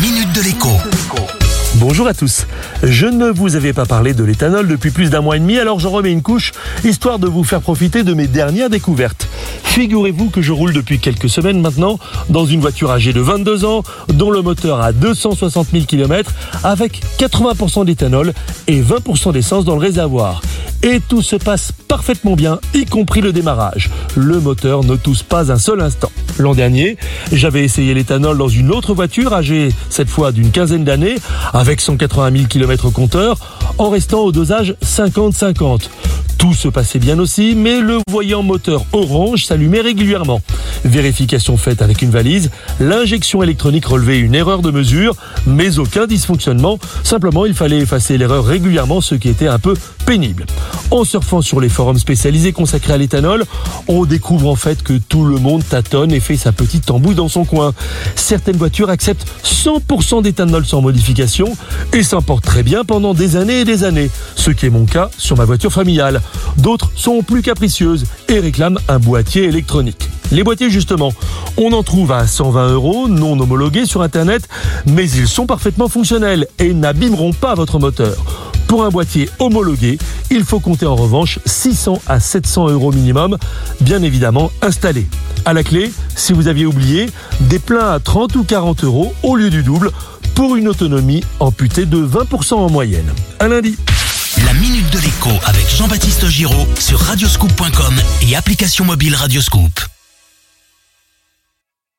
minute de l'écho. Bonjour à tous. Je ne vous avais pas parlé de l'éthanol depuis plus d'un mois et demi, alors j'en remets une couche, histoire de vous faire profiter de mes dernières découvertes. Figurez-vous que je roule depuis quelques semaines maintenant dans une voiture âgée de 22 ans, dont le moteur a 260 000 km, avec 80% d'éthanol et 20% d'essence dans le réservoir. Et tout se passe parfaitement bien, y compris le démarrage. Le moteur ne tousse pas un seul instant. L'an dernier, j'avais essayé l'éthanol dans une autre voiture âgée cette fois d'une quinzaine d'années, avec 180 000 km compteur, en restant au dosage 50-50. Tout se passait bien aussi, mais le voyant moteur orange s'allumait régulièrement. Vérification faite avec une valise, l'injection électronique relevait une erreur de mesure, mais aucun dysfonctionnement. Simplement, il fallait effacer l'erreur régulièrement, ce qui était un peu pénible. En surfant sur les forums spécialisés consacrés à l'éthanol, on découvre en fait que tout le monde tâtonne et fait sa petite tambouille dans son coin. Certaines voitures acceptent 100% d'éthanol sans modification et s'en portent très bien pendant des années et des années, ce qui est mon cas sur ma voiture familiale. D'autres sont plus capricieuses et réclament un boîtier électronique. Les boîtiers, justement, on en trouve à 120 euros, non homologués sur Internet, mais ils sont parfaitement fonctionnels et n'abîmeront pas votre moteur. Pour un boîtier homologué, il faut compter en revanche 600 à 700 euros minimum, bien évidemment installé. À la clé, si vous aviez oublié, des pleins à 30 ou 40 euros au lieu du double pour une autonomie amputée de 20% en moyenne. À lundi. La minute de l'écho avec Jean-Baptiste Giraud sur radioscoop.com et application mobile Radioscoop.